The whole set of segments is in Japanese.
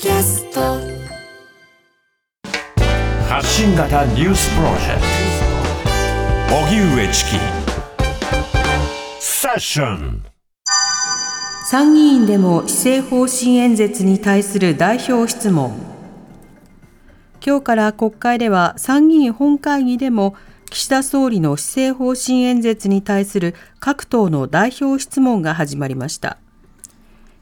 キャスト。発信型ニュースプロジェクト。荻上チキ。セッション。参議院でも施政方針演説に対する代表質問。今日から国会では参議院本会議でも岸田総理の施政方針演説に対する各党の代表質問が始まりました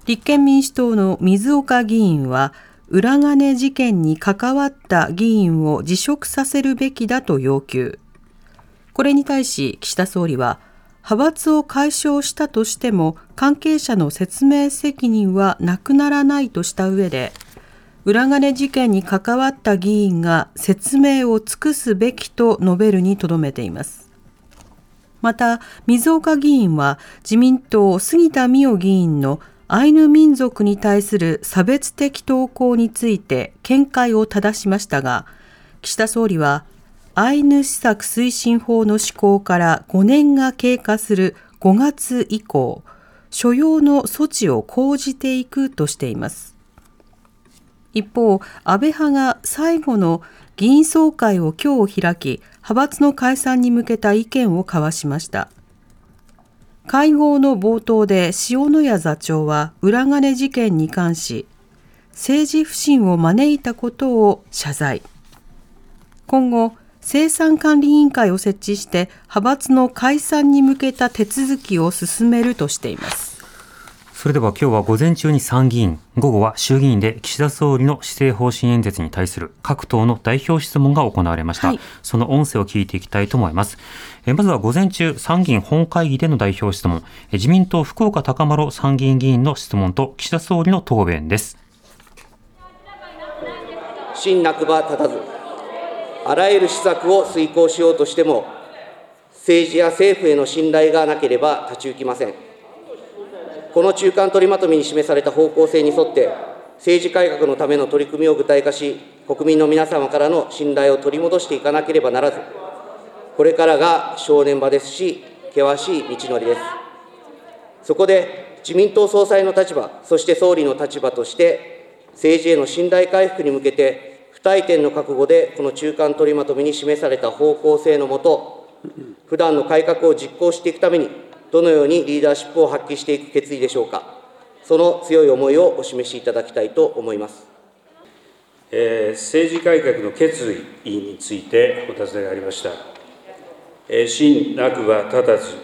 立憲民主党の水岡議員は裏金事件に関わった議員を辞職させるべきだと要求。これに対し岸田総理は派閥を解消したとしても関係者の説明責任はなくならないとした上で裏金事件に関わった議員が説明を尽くすべきと述べるにとどめています。また水岡議員は自民党杉田水脈議員のアイヌ民族に対する差別的投稿について見解を正しましたが岸田総理はアイヌ施策推進法の施行から5年が経過する5月以降所要の措置を講じていくとしています。一方安倍派が最後の議員総会を今日開き派閥の解散に向けた意見を交わしました。会合の冒頭で塩谷座長は裏金事件に関し政治不信を招いたことを謝罪。今後生産管理委員会を設置して派閥の解散に向けた手続きを進めるとしています。それでは今日は午前中に参議院、午後は衆議院で岸田総理の施政方針演説に対する各党の代表質問が行われました。はい、その音声を聞いていきたいと思います。えまずは午前中、参議院本会議での代表質問、自民党福岡高丸参議院議員の質問と岸田総理の答弁です。新なくば立たず、あらゆる施策を遂行しようとしても、政治や政府への信頼がなければ立ち行きません。この中間取りまとめに示された方向性に沿って、政治改革のための取り組みを具体化し、国民の皆様からの信頼を取り戻していかなければならず、これからが正念場ですし、険しい道のりです。そこで、自民党総裁の立場、そして総理の立場として、政治への信頼回復に向けて、不退転の覚悟で、この中間取りまとめに示された方向性のもと、不断の改革を実行していくために、どのようにリーダーシップを発揮していく決意でしょうか、その強い思いをお示しいただきたいと思います。えー、政治改革の決意についてお尋ねがありました。えー、信なくは立たず、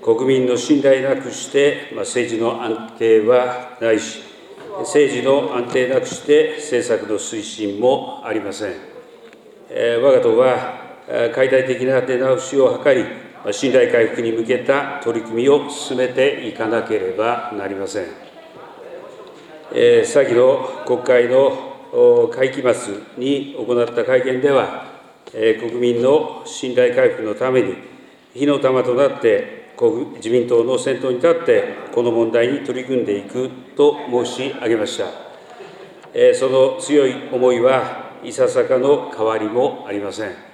国民の信頼なくして、まあ、政治の安定はないし、政治の安定なくして政策の推進もありません。えー、我が党は解体的な出直しを図り、信頼回復に向けた取り組みを進めていかなければなりません。えー、先の国会の会期末に行った会見では、えー、国民の信頼回復のために、火の玉となって自民党の先頭に立って、この問題に取り組んでいくと申し上げました。えー、その強い思いはいささかの変わりもありません。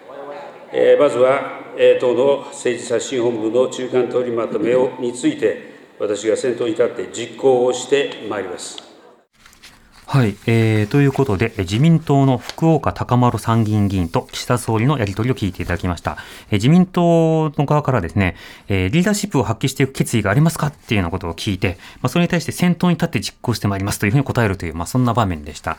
えー、まずはえ党の政治刷新本部の中間取りまとめをについて、私が先頭に立って実行をしてまいります。はい、えー、ということで、自民党の福岡高丸参議院議員と岸田総理のやり取りを聞いていただきました。えー、自民党の側からですね、えー、リーダーシップを発揮していく決意がありますかっていうようなことを聞いて、まあ、それに対して先頭に立って実行してまいりますというふうに答えるという、まあ、そんな場面でした。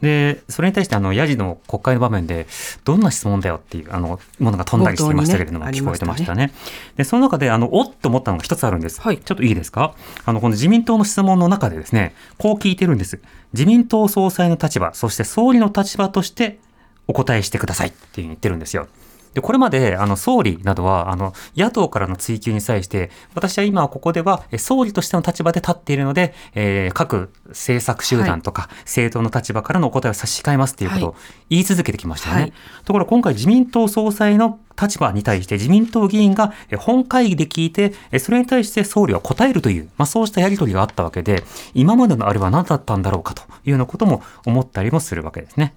で、それに対して、あの、ヤジの国会の場面で、どんな質問だよっていう、あの、ものが飛んだりしていましたけれども、ね、聞こえてましたね。で、その中で、あの、おっと思ったのが一つあるんです。はい、ちょっといいですか？あの、この自民党の質問の中でですね、こう聞いてるんです。自民党総裁の立場、そして総理の立場としてお答えしてくださいっていうふうに言ってるんですよ。で、これまで、あの、総理などは、あの、野党からの追及に際して、私は今ここでは、総理としての立場で立っているので、えー、各政策集団とか、政党の立場からのお答えを差し控えますっていうことを言い続けてきましたよね。はい、ところ今回自民党総裁の立場に対して自民党議員が本会議で聞いて、それに対して総理は答えるという、まあ、そうしたやり取りがあったわけで、今までのあれは何だったんだろうかというようなことも思ったりもするわけですね。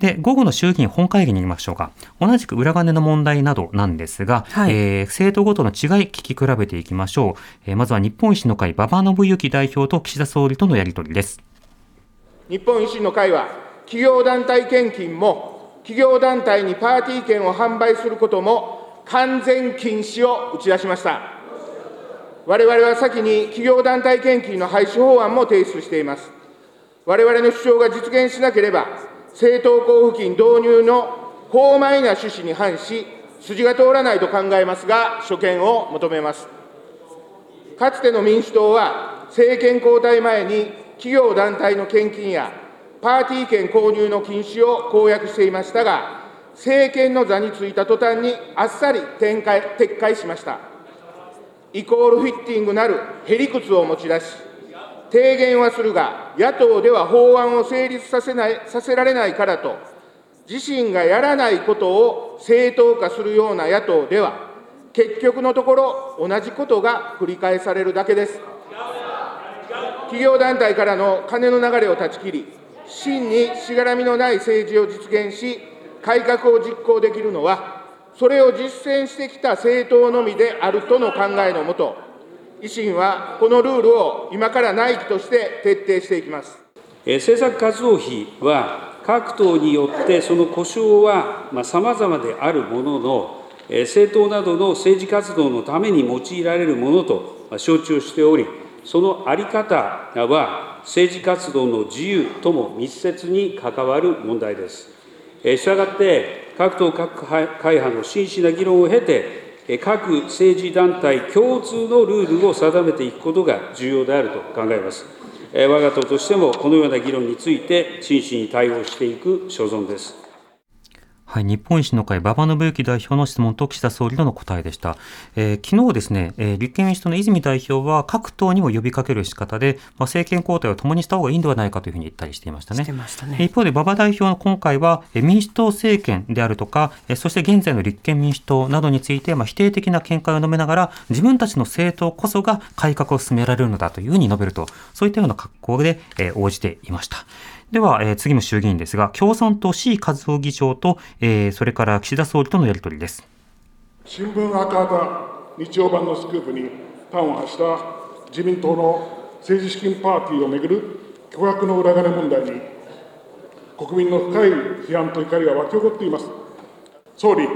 で、午後の衆議院本会議に行きましょうか。同じく裏金の問題などなんですが、はい、えー、政党ごとの違い聞き比べていきましょう。えー、まずは日本維新の会、馬場信之代表と岸田総理とのやり取りです。日本維新の会は、企業団体献金も、企業団体にパーティー券を販売することも、完全禁止を打ち出しました。我々は先に企業団体献金の廃止法案も提出しています。我々の主張が実現しなければ、政党交付金導入の法前な趣旨に反し、筋が通らないと考えますが、所見を求めます。かつての民主党は、政権交代前に企業団体の献金やパーティー券購入の禁止を公約していましたが、政権の座についた途端にあっさり展開撤回しました。イコールフィッティングなるへりくつを持ち出し、提言はするが、野党では法案を成立させないさせられないからと、自身がやらないことを正当化するような野党では、結局のところ、同じことが繰り返されるだけです。企業団体からの金の流れを断ち切り、真にしがらみのない政治を実現し、改革を実行できるのは、それを実践してきた政党のみであるとの考えのもと、維新はこのルールを今から内規として徹底していきます。政策活動費は、各党によってその故障はさまざ、まであるものの、政党などの政治活動のために用いられるものと承知をしており、その在り方は、政治活動の自由とも密接に関わる問題です。したがって、各党各会派の真摯な議論を経て、各政治団体共通のルールを定めていくことが重要であると考えます。え我が党としても、このような議論について、真摯に対応していく所存です。はい、日本維新の会、馬場信之代表の質問と岸田総理との答えでした。えー昨日ですね、えー立憲民主党の泉代表は各党にも呼びかける仕方で、まあ、政権交代を共にした方がいいんではないかというふうに言ったりしていましたね。してましたね一方で馬場代表の今回は、えー民主党政権であるとか、えーそして現在の立憲民主党などについて、まあ、否定的な見解を述べながら、自分たちの政党こそが改革を進められるのだというふうに述べると、そういったような格好で、えー応じていました。では、えー次の衆議院ですが、共産党 C 和夫議長と、えーそれから岸田総理とのやり取りです。新聞赤旗日曜版のスクープに端を発した自民党の政治資金パーティーをめぐる巨額の裏金問題に国民の深い批判と怒りが湧き起こっています総理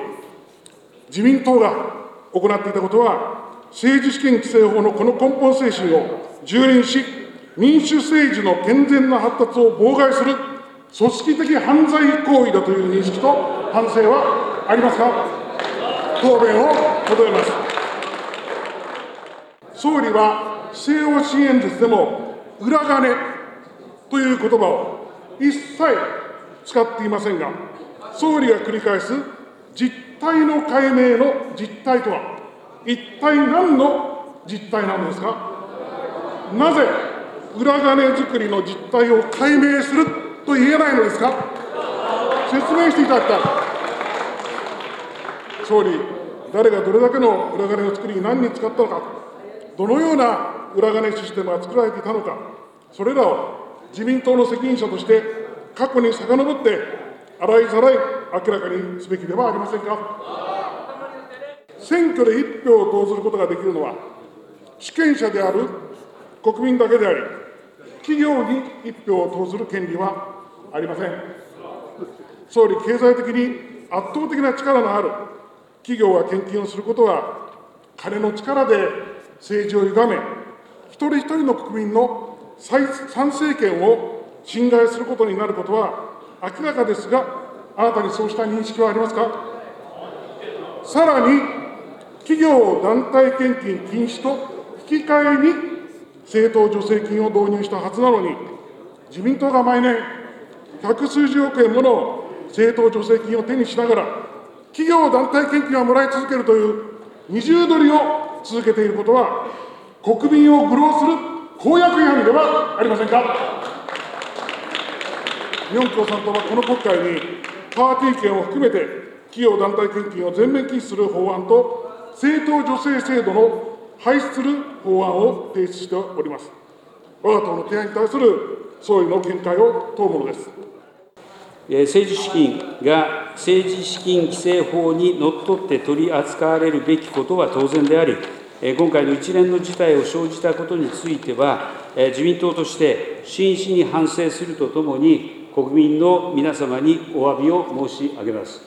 自民党が行っていたことは政治資金規正法のこの根本精神を蹂躙し民主政治の健全な発達を妨害する組織的犯罪行為だという認識と反省はありますか？答弁を求めます。総理は施政方針演説でも、裏金という言葉を一切使っていませんが、総理が繰り返す実態の解明の実態とは、一体何の実態なのですか？なぜ裏金作りの実態を解明すると言えないのですか？説明していただきたい。総理、誰がどれだけの裏金を作りに、何に使ったのか、どのような裏金システムが作られていたのか、それらを自民党の責任者として過去に遡って、洗いざらい明らかにすべきではありませんか？選挙で一票を投ずることができるのは、主権者である国民だけであり、企業に一票を投ずる権利はありません。総理、経済的に圧倒的な力のある企業が献金をすることは、金の力で政治を歪め、一人一人の国民の参政権を侵害することになることは明らかですが、あなたにそうした認識はありますか？さらに、企業団体献金禁止と引き換えに政党助成金を導入したはずなのに、自民党が毎年、百数十億円もの政党助成金を手にしながら、企業団体献金をもらい続けるという二重取りを続けていることは、国民を愚弄する公約違反ではありませんか？日本共産党はこの国会に、パーティー券を含めて、企業団体献金を全面禁止する法案と、政党助成制度の廃止する法案を提出しております。我が党の提案に対する総理の見解を問うものです。え政治資金が政治資金規正法にのっとって取り扱われるべきことは当然であり、え今回の一連の事態を生じたことについては、自民党として真摯に反省するとともに、国民の皆様にお詫びを申し上げます。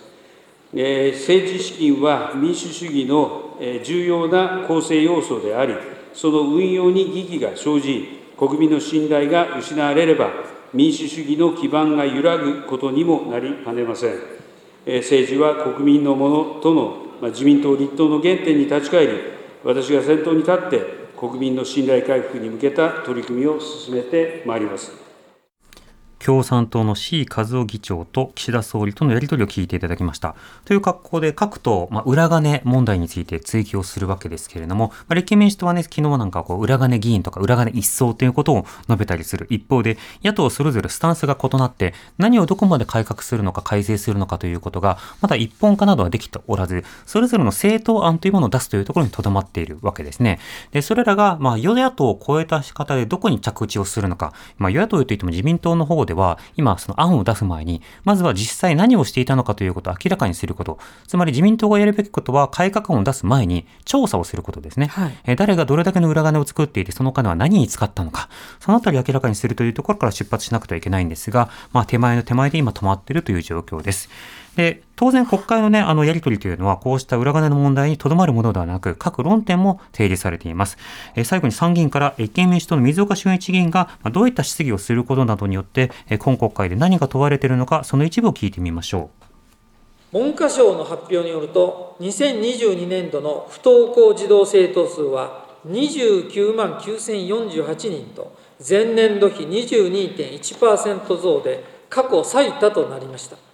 政治資金は民主主義の重要な構成要素であり、その運用に疑義が生じ、国民の信頼が失われれば、民主主義の基盤が揺らぐことにもなりかねません。政治は国民のものとの自民党立党の原点に立ち返り、私が先頭に立って、国民の信頼回復に向けた取り組みを進めてまいります。共産党の C 和夫議長と岸田総理とのやり取りを聞いていただきました。という格好で各党、まあ、裏金問題について追及をするわけですけれども、まあ、立憲民主党はね、昨日なんかこう裏金議員とか裏金一掃ということを述べたりする一方で、野党それぞれスタンスが異なって、何をどこまで改革するのか改正するのかということが、まだ一本化などはできておらず、それぞれの政党案というものを出すというところにとどまっているわけですね。で、それらが、まあ、与野党を超えた仕方でどこに着地をするのか、まあ、与野党といっても自民党の方では、今、その案を出す前に、まずは実際何をしていたのかということを明らかにすること。つまり自民党がやるべきことは、改革案を出す前に調査をすることですね。はい、え誰がどれだけの裏金を作っていて、その金は何に使ったのか。そのあたり明らかにするというところから出発しなくてはいけないんですが、まあ、手前の手前で今止まっているという状況です。で、当然国会のね、あのやり取りというのは、こうした裏金の問題にとどまるものではなく、各論点も提示されています。え最後に参議院から立憲民主党の水岡俊一議員が、どういった質疑をすることなどによって、今国会で何が問われているのか、その一部を聞いてみましょう。文科省の発表によると、2022年度の不登校児童生徒数は29万9048人と、前年度比22.1%増で過去最多となりました。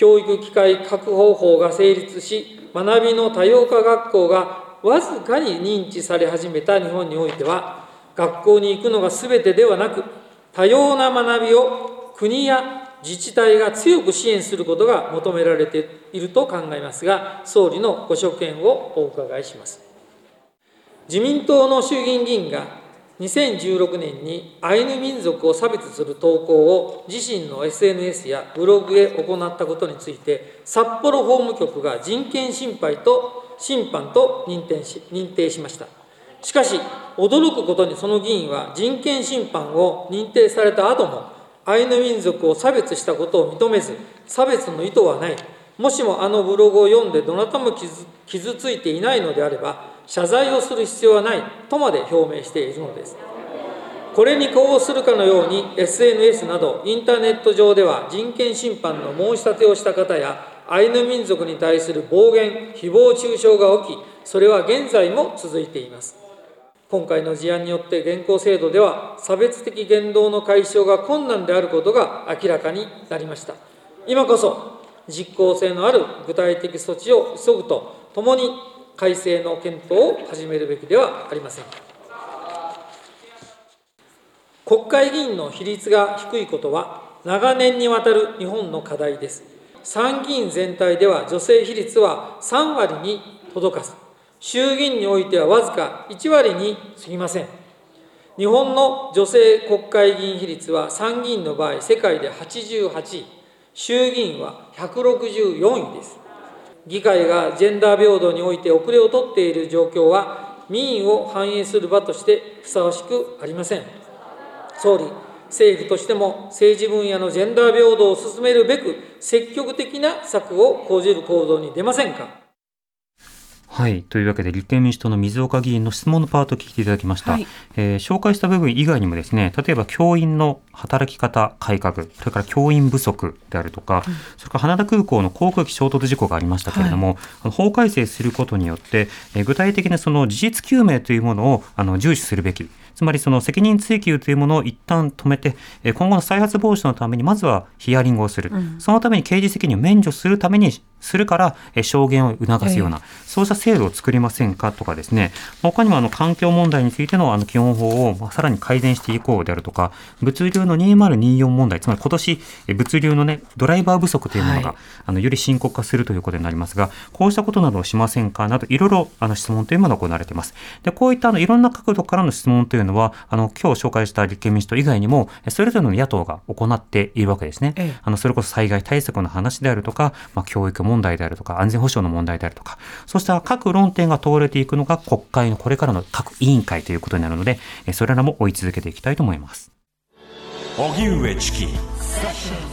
教育機会確保法が成立し、学びの多様化学校がわずかに認知され始めた日本においては、学校に行くのが全てではなく、多様な学びを国や自治体が強く支援することが求められていると考えますが、総理のご所見をお伺いします。自民党の衆議院議員が2016年にアイヌ民族を差別する投稿を自身の SNS やブログへ行ったことについて札幌法務局が人権侵害と審判と認定し認定しました。しかし驚くことにその議員は人権侵犯を認定された後もアイヌ民族を差別したことを認めず差別の意図はない。もしもあのブログを読んでどなたも傷ついていないのであれば謝罪をする必要はないとまで表明しているのです。これに呼応するかのように SNS などインターネット上では人権侵犯の申し立てをした方やアイヌ民族に対する暴言、誹謗中傷が起き、それは現在も続いています。今回の事案によって現行制度では差別的言動の解消が困難であることが明らかになりました。今こそ実効性のある具体的措置を急ぐとともに改正の検討を始めるべきではありませんか。国会議員の比率が低いことは、長年にわたる日本の課題です。参議院全体では女性比率は3割に届かず、衆議院においてはわずか1割に過ぎません。日本の女性国会議員比率は参議院の場合、世界で88位、衆議院は164位です。議会がジェンダー平等において遅れをとっている状況は、民意を反映する場としてふさわしくありません。総理、政府としても政治分野のジェンダー平等を進めるべく、積極的な策を講じる行動に出ませんか。はい。というわけで、立憲民主党の水岡議員の質問のパートを聞いていただきました。はい、えー、紹介した部分以外にもですね、例えば教員の働き方改革、それから教員不足であるとか、うん、それから羽田空港の航空機衝突事故がありましたけれども、はい、法改正することによって、えー、具体的なその事実究明というものをあの重視するべき。つまりその責任追及というものを一旦止めて、今後の再発防止のためにまずはヒアリングをする。うん、そのために刑事責任を免除するためにするから、証言を促すような、そうした制度を作りませんかとかですね、他にもあの環境問題についてのあの基本法をさらに改善していこうであるとか、物流のの2024問題、つまり今年、え物流のね、ドライバー不足というものが、はいあの、より深刻化するということになりますが、こうしたことなどをしませんか？など、いろいろ、あの、質問というものが行われています。で、こういった、あの、いろんな角度からの質問というのは、あの、今日紹介した立憲民主党以外にも、えそれぞれの野党が行っているわけですね。ええあの、それこそ災害対策の話であるとか、まあ、教育問題であるとか、安全保障の問題であるとか、そうした各論点が通れていくのが国会のこれからの各委員会ということになるので、えそれらも追い続けていきたいと思います。荻上チキ。